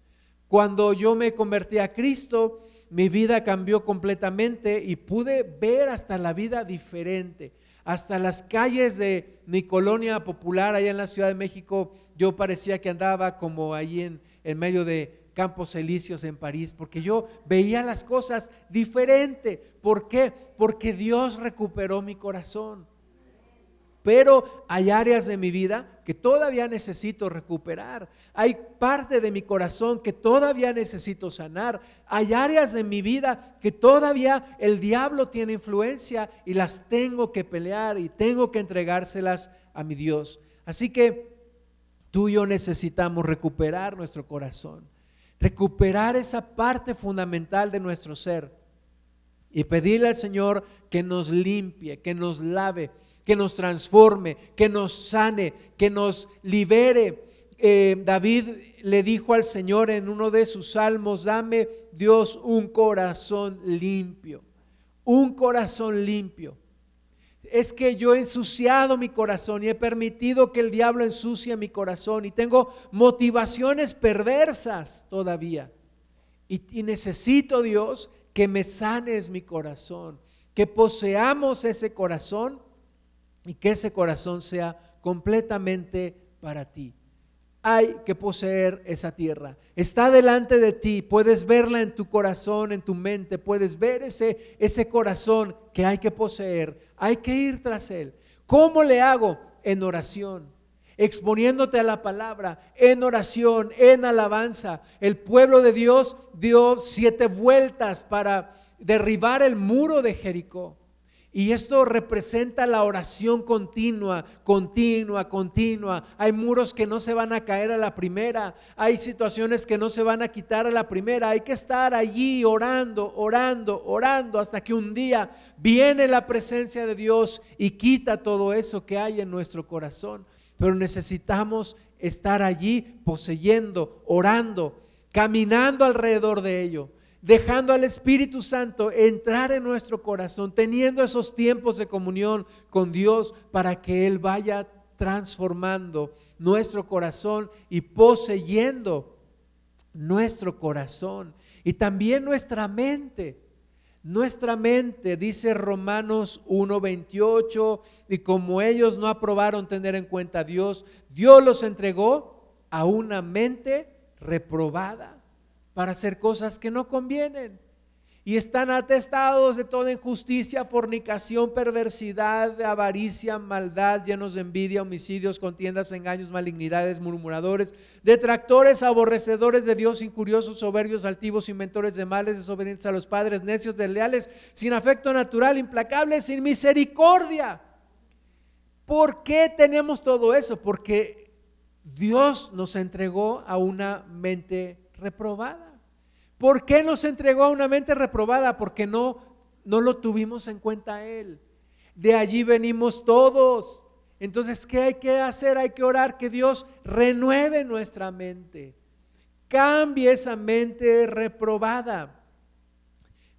Cuando yo me convertí a Cristo, mi vida cambió completamente y pude ver hasta la vida diferente. Hasta las calles de mi colonia popular allá en la Ciudad de México, yo parecía que andaba como ahí en, en medio de Campos Elíseos en París, porque yo veía las cosas diferente. ¿Por qué? Porque Dios recuperó mi corazón. Pero hay áreas de mi vida que todavía necesito recuperar. Hay parte de mi corazón que todavía necesito sanar. Hay áreas de mi vida que todavía el diablo tiene influencia y las tengo que pelear y tengo que entregárselas a mi Dios. Así que tú y yo necesitamos recuperar nuestro corazón, recuperar esa parte fundamental de nuestro ser y pedirle al Señor que nos limpie, que nos lave que nos transforme, que nos sane, que nos libere. Eh, David le dijo al Señor en uno de sus salmos, dame Dios un corazón limpio, un corazón limpio. Es que yo he ensuciado mi corazón y he permitido que el diablo ensucie mi corazón y tengo motivaciones perversas todavía. Y, necesito Dios que me sanes mi corazón, que poseamos ese corazón y que ese corazón sea completamente para ti. Hay que poseer esa tierra. Está delante de ti, puedes verla en tu corazón, en tu mente, puedes ver ese, ese corazón que hay que poseer. Hay que ir tras él. ¿Cómo le hago? En oración exponiéndote a la palabra, en oración, en alabanza. El pueblo de Dios dio siete vueltas para derribar el muro de Jericó. Y esto representa la oración continua, continua, continua. Hay muros que no se van a caer a la primera. Hay situaciones que no se van a quitar a la primera. Hay que estar allí orando, orando, orando hasta que un día viene la presencia de Dios y quita todo eso que hay en nuestro corazón. Pero necesitamos estar allí poseyendo, orando, caminando alrededor de ello dejando al Espíritu Santo entrar en nuestro corazón, teniendo esos tiempos de comunión con Dios para que Él vaya transformando nuestro corazón y poseyendo nuestro corazón y también nuestra mente. Nuestra mente, dice Romanos 1:28, y como ellos no aprobaron tener en cuenta a Dios, Dios los entregó a una mente reprobada para hacer cosas que no convienen. Y están atestados de toda injusticia, fornicación, perversidad, avaricia, maldad, llenos de envidia, homicidios, contiendas, engaños, malignidades, murmuradores, detractores, aborrecedores de Dios, incuriosos, soberbios, altivos, inventores de males, desobedientes a los padres, necios, desleales, sin afecto natural, implacables, sin misericordia. ¿Por qué tenemos todo eso? Porque Dios nos entregó a una mente reprobada. ¿Por qué nos entregó a una mente reprobada? Porque no, no lo tuvimos en cuenta Él. De allí venimos todos. Entonces, ¿qué hay que hacer? Hay que orar que Dios renueve nuestra mente. Cambie esa mente reprobada.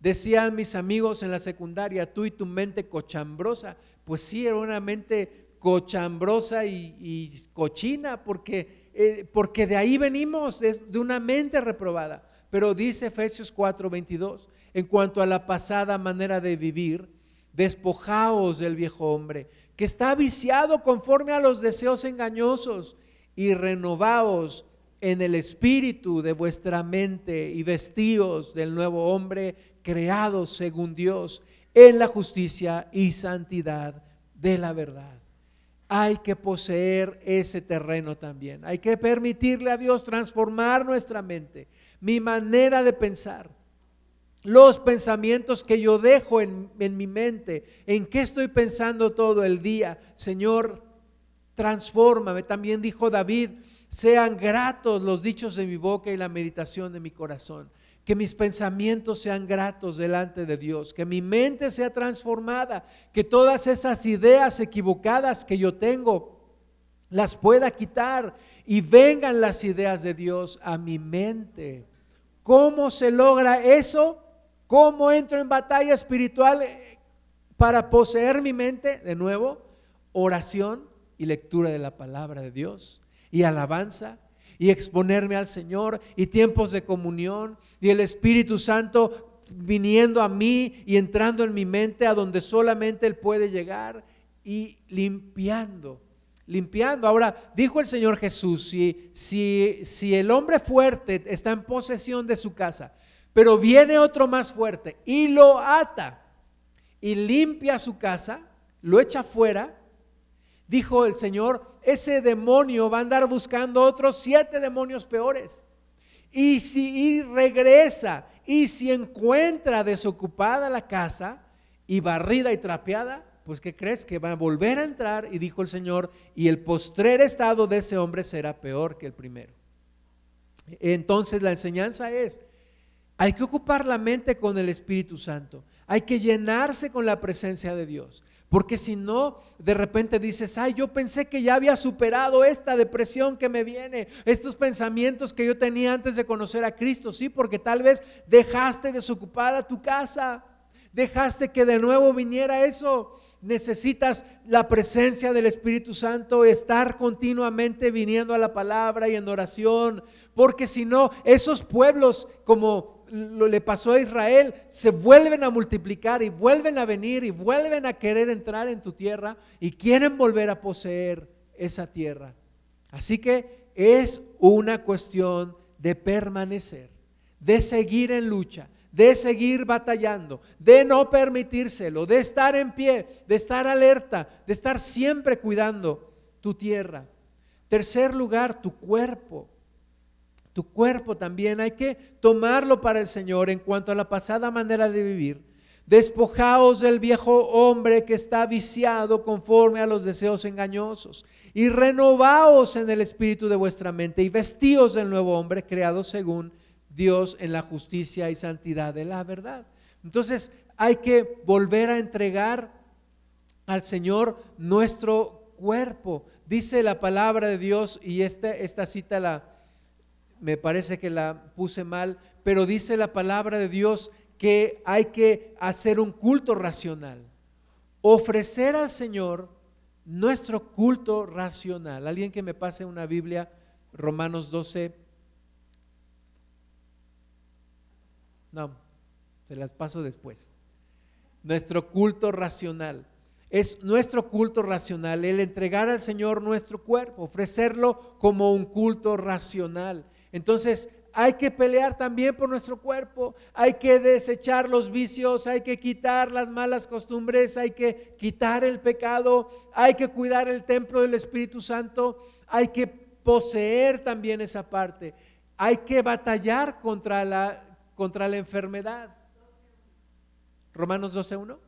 Decían mis amigos en la secundaria, tú y tu mente cochambrosa. Pues sí, era una mente cochambrosa y, cochina, porque, eh, porque de ahí venimos, de una mente reprobada. Pero dice Efesios 4:22, en cuanto a la pasada manera de vivir, despojaos del viejo hombre, que está viciado conforme a los deseos engañosos, y renovaos en el espíritu de vuestra mente y vestíos del nuevo hombre creado según Dios en la justicia y santidad de la verdad. Hay que poseer ese terreno también. Hay que permitirle a Dios transformar nuestra mente mi manera de pensar, los pensamientos que yo dejo en, mi mente, en qué estoy pensando todo el día. Señor, transfórmame. También dijo David, sean gratos los dichos de mi boca y la meditación de mi corazón. Que mis pensamientos sean gratos delante de Dios, que mi mente sea transformada, que todas esas ideas equivocadas que yo tengo las pueda quitar y vengan las ideas de Dios a mi mente. ¿Cómo se logra eso? ¿Cómo entro en batalla espiritual para poseer mi mente? De nuevo, oración y lectura de la palabra de Dios y alabanza y exponerme al Señor y tiempos de comunión y el Espíritu Santo viniendo a mí y entrando en mi mente a donde solamente Él puede llegar y limpiando limpiando. Ahora, dijo el Señor Jesús, si, si, si el hombre fuerte está en posesión de su casa, pero viene otro más fuerte y lo ata y limpia su casa, lo echa fuera, dijo el Señor, ese demonio va a andar buscando otros siete demonios peores. Y si regresa y si encuentra desocupada la casa y barrida y trapeada, pues ¿qué crees? Que va a volver a entrar y dijo el Señor, y el postrer estado de ese hombre será peor que el primero. Entonces la enseñanza es, hay que ocupar la mente con el Espíritu Santo, hay que llenarse con la presencia de Dios. Porque si no, de repente dices, ay, yo pensé que ya había superado esta depresión que me viene, estos pensamientos que yo tenía antes de conocer a Cristo. Sí, porque tal vez dejaste desocupada tu casa, dejaste que de nuevo viniera eso. Necesitas la presencia del Espíritu Santo, estar continuamente viniendo a la palabra y en oración, porque si no, esos pueblos como lo le pasó a Israel, se vuelven a multiplicar y vuelven a venir y vuelven a querer entrar en tu tierra y quieren volver a poseer esa tierra. Así que es una cuestión de permanecer, de seguir en lucha, de seguir batallando, de no permitírselo, de estar en pie, de estar alerta, de estar siempre cuidando tu tierra. Tercer lugar, tu cuerpo. Tu cuerpo también hay que tomarlo para el Señor en cuanto a la pasada manera de vivir. Despojaos del viejo hombre que está viciado conforme a los deseos engañosos y renovaos en el espíritu de vuestra mente y vestíos del nuevo hombre creado según Dios en la justicia y santidad de la verdad. Entonces hay que volver a entregar al Señor nuestro cuerpo. Dice la palabra de Dios y esta, esta cita la, me parece que la puse mal, pero dice la palabra de Dios que hay que hacer un culto racional, ofrecer al Señor nuestro culto racional. Alguien que me pase una Biblia, Romanos 12. No, se las paso después. Nuestro culto racional. Es nuestro culto racional, el entregar al Señor nuestro cuerpo, ofrecerlo como un culto racional. Entonces hay que pelear también por nuestro cuerpo, hay que desechar los vicios, hay que quitar las malas costumbres, hay que quitar el pecado, hay que cuidar el templo del Espíritu Santo, hay que poseer también esa parte, hay que batallar contra la, contra la enfermedad. Romanos 12.1.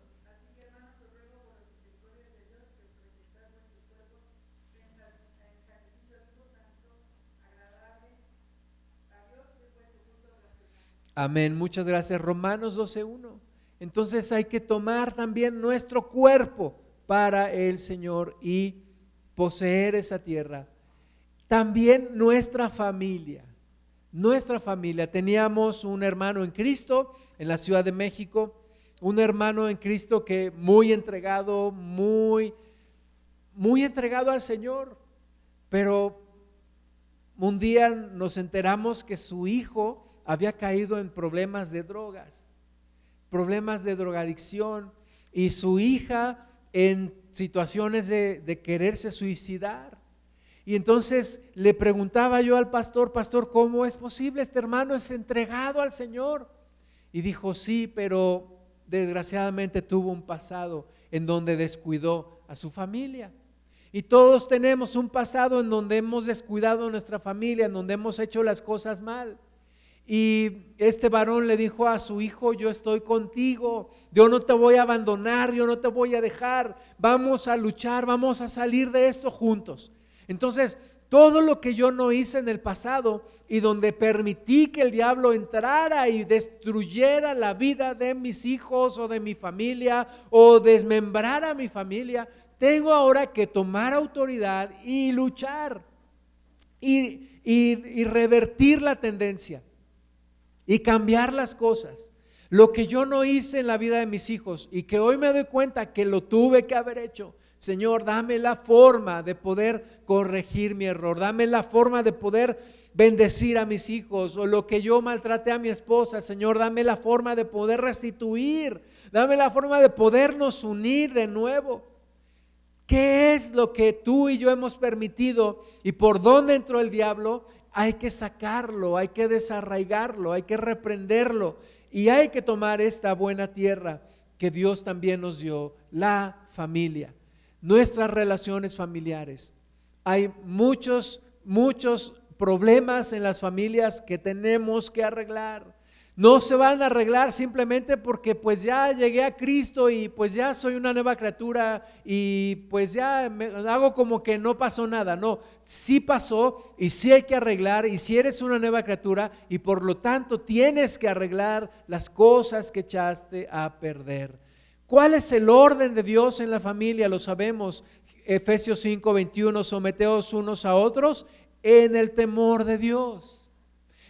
Amén, muchas gracias. Romanos 12.1. Entonces hay que tomar también nuestro cuerpo para el Señor y poseer esa tierra. También nuestra familia. Nuestra familia. Teníamos un hermano en Cristo en la Ciudad de México, un hermano en Cristo que muy entregado, muy, muy entregado al Señor, pero un día nos enteramos que su hijo había caído en problemas de drogas, problemas de drogadicción y su hija en situaciones de, quererse suicidar. Y entonces le preguntaba yo al pastor, pastor, ¿cómo es posible? Este hermano es entregado al Señor. Y dijo, sí, pero desgraciadamente tuvo un pasado en donde descuidó a su familia. Y todos tenemos un pasado en donde hemos descuidado a nuestra familia, en donde hemos hecho las cosas mal. Y este varón le dijo a su hijo, yo estoy contigo, yo no te voy a abandonar, yo no te voy a dejar, vamos a luchar, vamos a salir de esto juntos. Entonces, todo lo que yo no hice en el pasado y donde permití que el diablo entrara y destruyera la vida de mis hijos o de mi familia o desmembrara mi familia, tengo ahora que tomar autoridad y luchar y, y revertir la tendencia y cambiar las cosas. Lo que yo no hice en la vida de mis hijos y que hoy me doy cuenta que lo tuve que haber hecho. Señor, dame la forma de poder corregir mi error. Dame la forma de poder bendecir a mis hijos o lo que yo maltraté a mi esposa. Señor, dame la forma de poder restituir. Dame la forma de podernos unir de nuevo. ¿Qué es lo que tú y yo hemos permitido y por dónde entró el diablo? hay que sacarlo, hay que desarraigarlo, hay que reprenderlo y hay que tomar esta buena tierra que Dios también nos dio, la familia, nuestras relaciones familiares. Hay muchos, muchos problemas en las familias que tenemos que arreglar. No se van a arreglar simplemente porque pues ya llegué a Cristo y pues ya soy una nueva criatura y pues ya hago como que no pasó nada. No, sí pasó y sí hay que arreglar y si eres una nueva criatura y por lo tanto tienes que arreglar las cosas que echaste a perder. ¿Cuál es el orden de Dios en la familia? Lo sabemos. Efesios 5, 21, someteos unos a otros en el temor de Dios.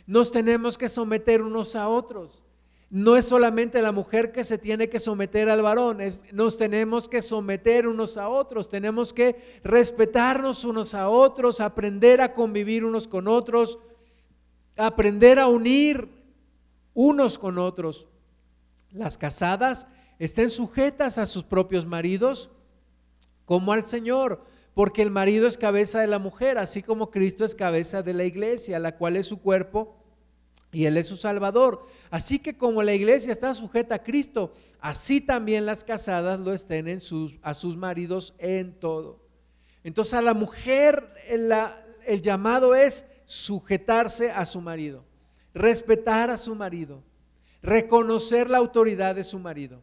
Nos tenemos que someter unos a otros. No es solamente la mujer que se tiene que someter al varón, nos tenemos que someter unos a otros, tenemos que respetarnos unos a otros, aprender a convivir unos con otros, aprender a unir unos con otros. Las casadas estén sujetas a sus propios maridos como al Señor, porque el marido es cabeza de la mujer, así como Cristo es cabeza de la iglesia, la cual es su cuerpo y Él es su Salvador. Así que como la iglesia está sujeta a Cristo, así también las casadas lo estén a sus maridos en todo. Entonces a la mujer el llamado es sujetarse a su marido, respetar a su marido, reconocer la autoridad de su marido.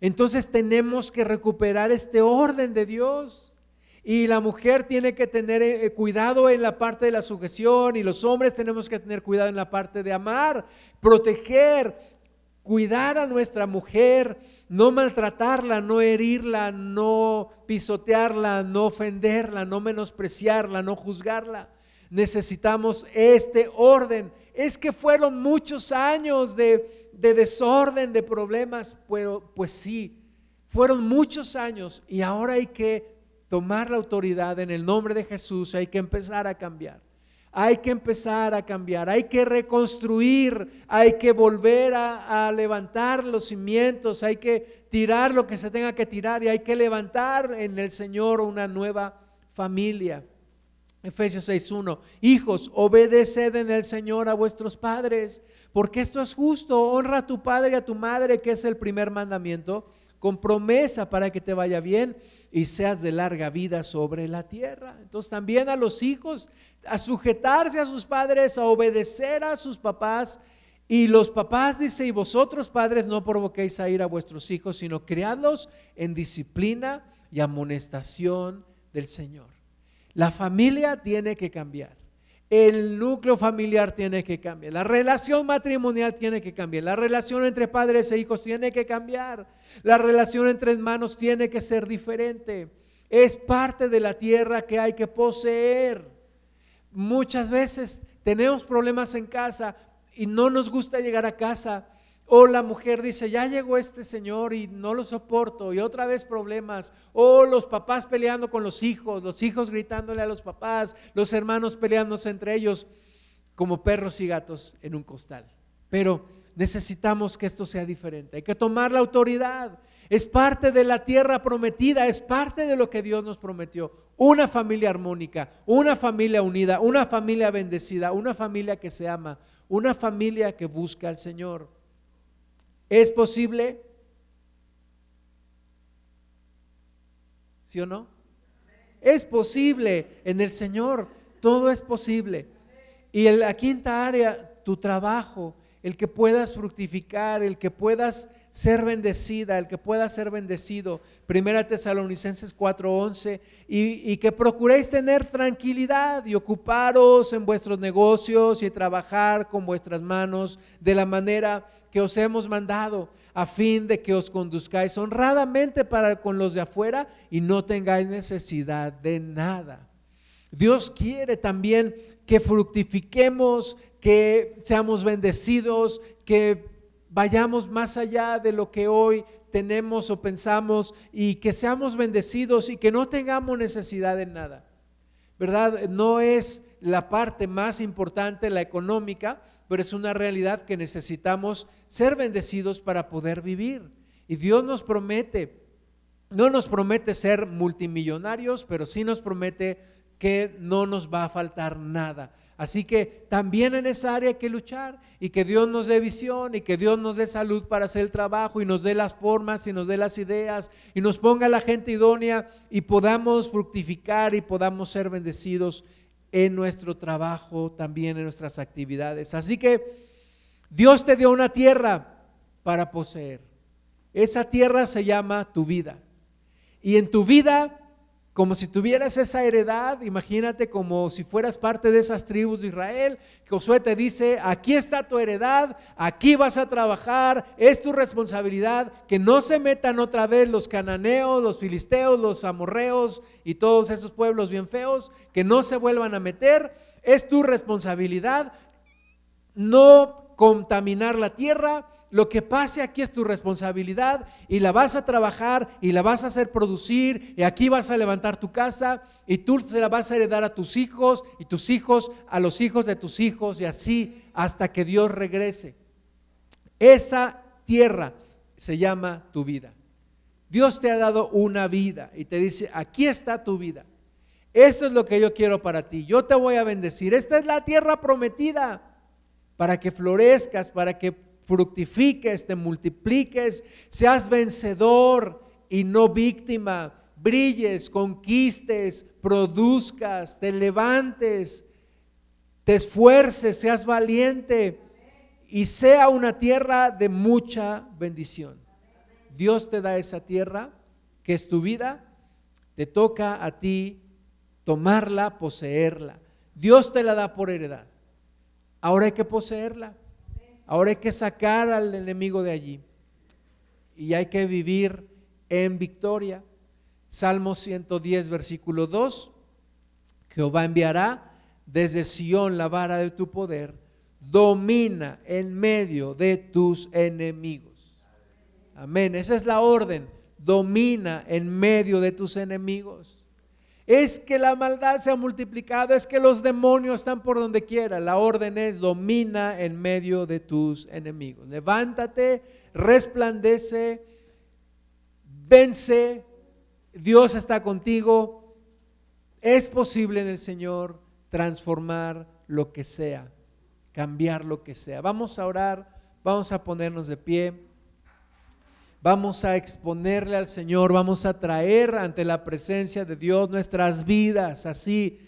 Entonces tenemos que recuperar este orden de Dios. Y la mujer tiene que tener eh, cuidado en la parte de la sujeción y los hombres tenemos que tener cuidado en la parte de amar, proteger, cuidar a nuestra mujer, no maltratarla, no herirla, no pisotearla, no ofenderla, no menospreciarla, no juzgarla. Necesitamos este orden. Es que fueron muchos años de, desorden, de problemas, pero pues sí, fueron muchos años y ahora hay que tomar la autoridad en el nombre de Jesús, hay que empezar a cambiar. Hay que empezar a cambiar, hay que reconstruir, hay que volver a, levantar los cimientos, hay que tirar lo que se tenga que tirar y hay que levantar en el Señor una nueva familia. Efesios 6.1, hijos, obedeced en el Señor a vuestros padres, porque esto es justo, honra a tu padre y a tu madre, que es el primer mandamiento, con promesa para que te vaya bien y seas de larga vida sobre la tierra. Entonces también a los hijos a sujetarse a sus padres, a obedecer a sus papás. Y los papás dice, y vosotros padres no provoquéis a ir a vuestros hijos, sino criadlos en disciplina y amonestación del Señor. La familia tiene que cambiar. El núcleo familiar tiene que cambiar. La relación matrimonial tiene que cambiar. La relación entre padres e hijos tiene que cambiar. La relación entre hermanos tiene que ser diferente. Es parte de la tierra que hay que poseer. Muchas veces tenemos problemas en casa y no nos gusta llegar a casa. O la mujer dice, ya llegó este señor y no lo soporto. Y otra vez problemas. O los papás peleando con los hijos, los hijos gritándole a los papás, los hermanos peleándose entre ellos como perros y gatos en un costal. Pero necesitamos que esto sea diferente. Hay que tomar la autoridad es parte de la tierra prometida, es parte de lo que Dios nos prometió. Una familia armónica, una familia unida, una familia bendecida, una familia que se ama, una familia que busca al Señor. ¿Es posible? ¿Sí o no? Es posible en el Señor, todo es posible. Y la quinta área, tu trabajo, el que puedas fructificar, el que puedas ser bendecida, el que pueda ser bendecido. Primera Tesalonicenses 4:11, y, y que procuréis tener tranquilidad y ocuparos en vuestros negocios y trabajar con vuestras manos de la manera que os hemos mandado, a fin de que os conduzcáis honradamente para con los de afuera y no tengáis necesidad de nada. Dios quiere también que fructifiquemos, que seamos bendecidos, que vayamos más allá de lo que hoy tenemos o pensamos y que seamos bendecidos y que no tengamos necesidad de nada. ¿Verdad? No es la parte más importante, la económica, pero es una realidad que necesitamos ser bendecidos para poder vivir. Y Dios nos promete, no nos promete ser multimillonarios, pero sí nos promete que no nos va a faltar nada. Así que también en esa área hay que luchar y que Dios nos dé visión y que Dios nos dé salud para hacer el trabajo y nos dé las formas y nos dé las ideas y nos ponga la gente idónea y podamos fructificar y podamos ser bendecidos en nuestro trabajo, también en nuestras actividades. Así que Dios te dio una tierra para poseer. Esa tierra se llama tu vida. Y en tu vida como si tuvieras esa heredad, imagínate como si fueras parte de esas tribus de Israel. Josué te dice, aquí está tu heredad, aquí vas a trabajar, es tu responsabilidad, que no se metan otra vez los cananeos, los filisteos, los amorreos y todos esos pueblos bien feos, que no se vuelvan a meter, es tu responsabilidad no contaminar la tierra, lo que pase aquí es tu responsabilidad y la vas a trabajar y la vas a hacer producir y aquí vas a levantar tu casa y tú se la vas a heredar a tus hijos y tus hijos a los hijos de tus hijos y así hasta que Dios regrese. Esa tierra se llama tu vida. Dios te ha dado una vida y te dice, aquí está tu vida. Eso es lo que yo quiero para ti. Yo te voy a bendecir. Esta es la tierra prometida para que florezcas, para que fructifiques, te multipliques, seas vencedor y no víctima, brilles, conquistes, produzcas, te levantes, te esfuerces, seas valiente y sea una tierra de mucha bendición. Dios te da esa tierra que es tu vida, te toca a ti tomarla, poseerla. Dios te la da por heredad. Ahora hay que poseerla. Ahora hay que sacar al enemigo de allí y hay que vivir en victoria. Salmo 110, versículo 2. Jehová enviará desde Sión la vara de tu poder, domina en medio de tus enemigos. Amén. Esa es la orden. Domina en medio de tus enemigos es que la maldad se ha multiplicado, es que los demonios están por donde quiera. La orden es domina en medio de tus enemigos. Levántate, resplandece, vence, Dios está contigo. Es posible en el Señor transformar lo que sea, cambiar lo que sea. Vamos a orar, vamos a ponernos de pie vamos a exponerle al Señor, vamos a traer ante la presencia de Dios nuestras vidas así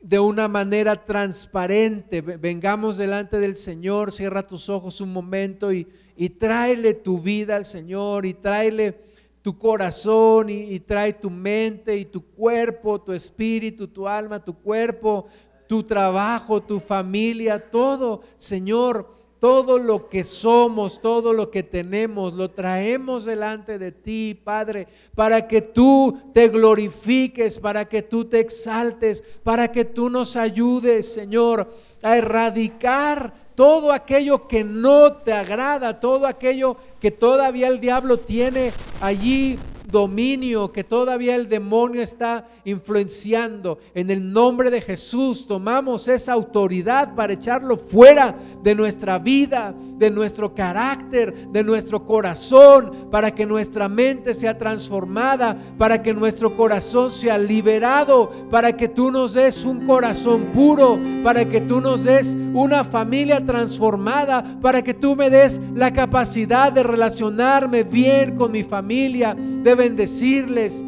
de una manera transparente. Vengamos delante del Señor, cierra tus ojos un momento y, y tráele tu vida al Señor y tráele tu corazón y, y trae tu mente y tu cuerpo, tu espíritu, tu alma, tu cuerpo, tu trabajo, tu familia, todo, Señor todo lo que somos, todo lo que tenemos, lo traemos delante de ti, Padre, para que tú te glorifiques, para que tú te exaltes, para que tú nos ayudes, Señor, a erradicar todo aquello que no te agrada, todo aquello que todavía el diablo tiene allí dominio que todavía el demonio está influenciando. En el nombre de Jesús tomamos esa autoridad para echarlo fuera de nuestra vida, de nuestro carácter, de nuestro corazón, para que nuestra mente sea transformada, para que nuestro corazón sea liberado, para que tú nos des un corazón puro, para que tú nos des una familia transformada, para que tú me des la capacidad de relacionarme bien con mi familia, de bendecirles,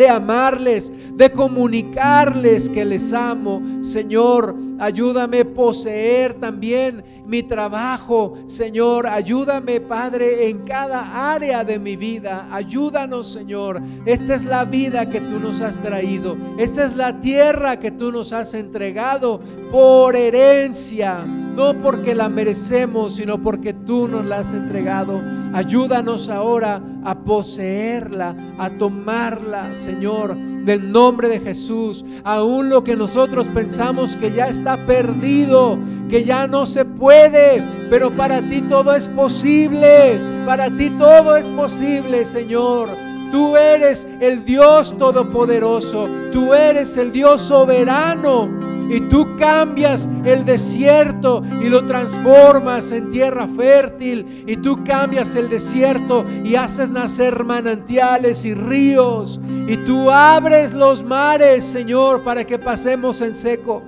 de amarles, de comunicarles que les amo. Señor, ayúdame a poseer también mi trabajo. Señor, ayúdame, Padre, en cada área de mi vida. Ayúdanos, Señor. Esta es la vida que tú nos has traído. Esta es la tierra que tú nos has entregado por herencia no porque la merecemos, sino porque tú nos la has entregado. Ayúdanos ahora a poseerla, a tomarla, Señor, del nombre de Jesús. Aún lo que nosotros pensamos que ya está perdido, que ya no se puede, pero para ti todo es posible. Para ti todo es posible, Señor. Tú eres el Dios todopoderoso. Tú eres el Dios soberano y tú cambias el desierto y lo transformas en tierra fértil. Y tú cambias el desierto y haces nacer manantiales y ríos. Y tú abres los mares, Señor, para que pasemos en seco.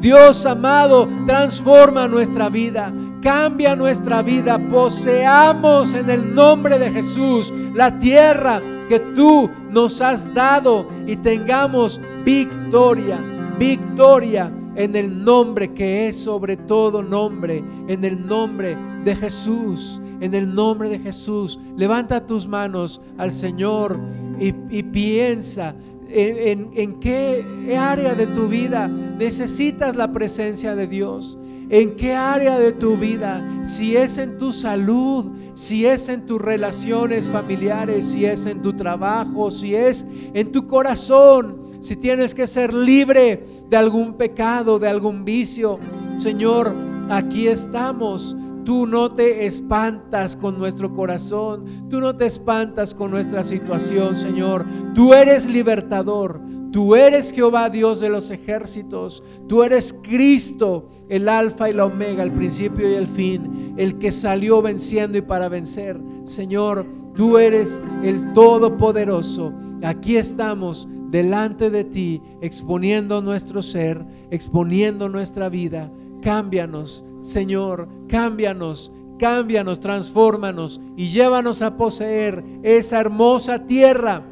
Dios amado, transforma nuestra vida, cambia nuestra vida, poseamos en el nombre de Jesús la tierra que tú nos has dado y tengamos victoria, victoria en el nombre que es sobre todo nombre, en el nombre de Jesús, en el nombre de Jesús. Levanta tus manos al Señor y, piensa en, qué área de tu vida necesitas la presencia de Dios. ¿En qué área de tu vida? Si es en tu salud, si es en tus relaciones familiares, si es en tu trabajo, si es en tu corazón, si tienes que ser libre de algún pecado, de algún vicio. Señor, aquí estamos. Tú no te espantas con nuestro corazón, tú no te espantas con nuestra situación, Señor. Tú eres libertador, tú eres Jehová Dios de los ejércitos, tú eres Cristo el alfa y la omega, el principio y el fin, el que salió venciendo y para vencer. Señor, tú eres el Todopoderoso. Aquí estamos delante de ti, exponiendo nuestro ser, exponiendo nuestra vida. Cámbianos, Señor, cámbianos, cámbianos, transfórmanos y llévanos a poseer esa hermosa tierra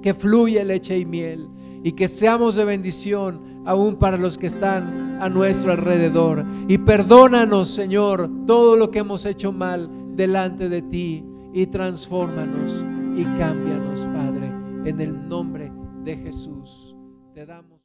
que fluye leche y miel y que seamos de bendición aún para los que están a nuestro alrededor. Y perdónanos, Señor, todo lo que hemos hecho mal delante de ti y transfórmanos y cámbianos, Padre, en el nombre de Jesús. Te damos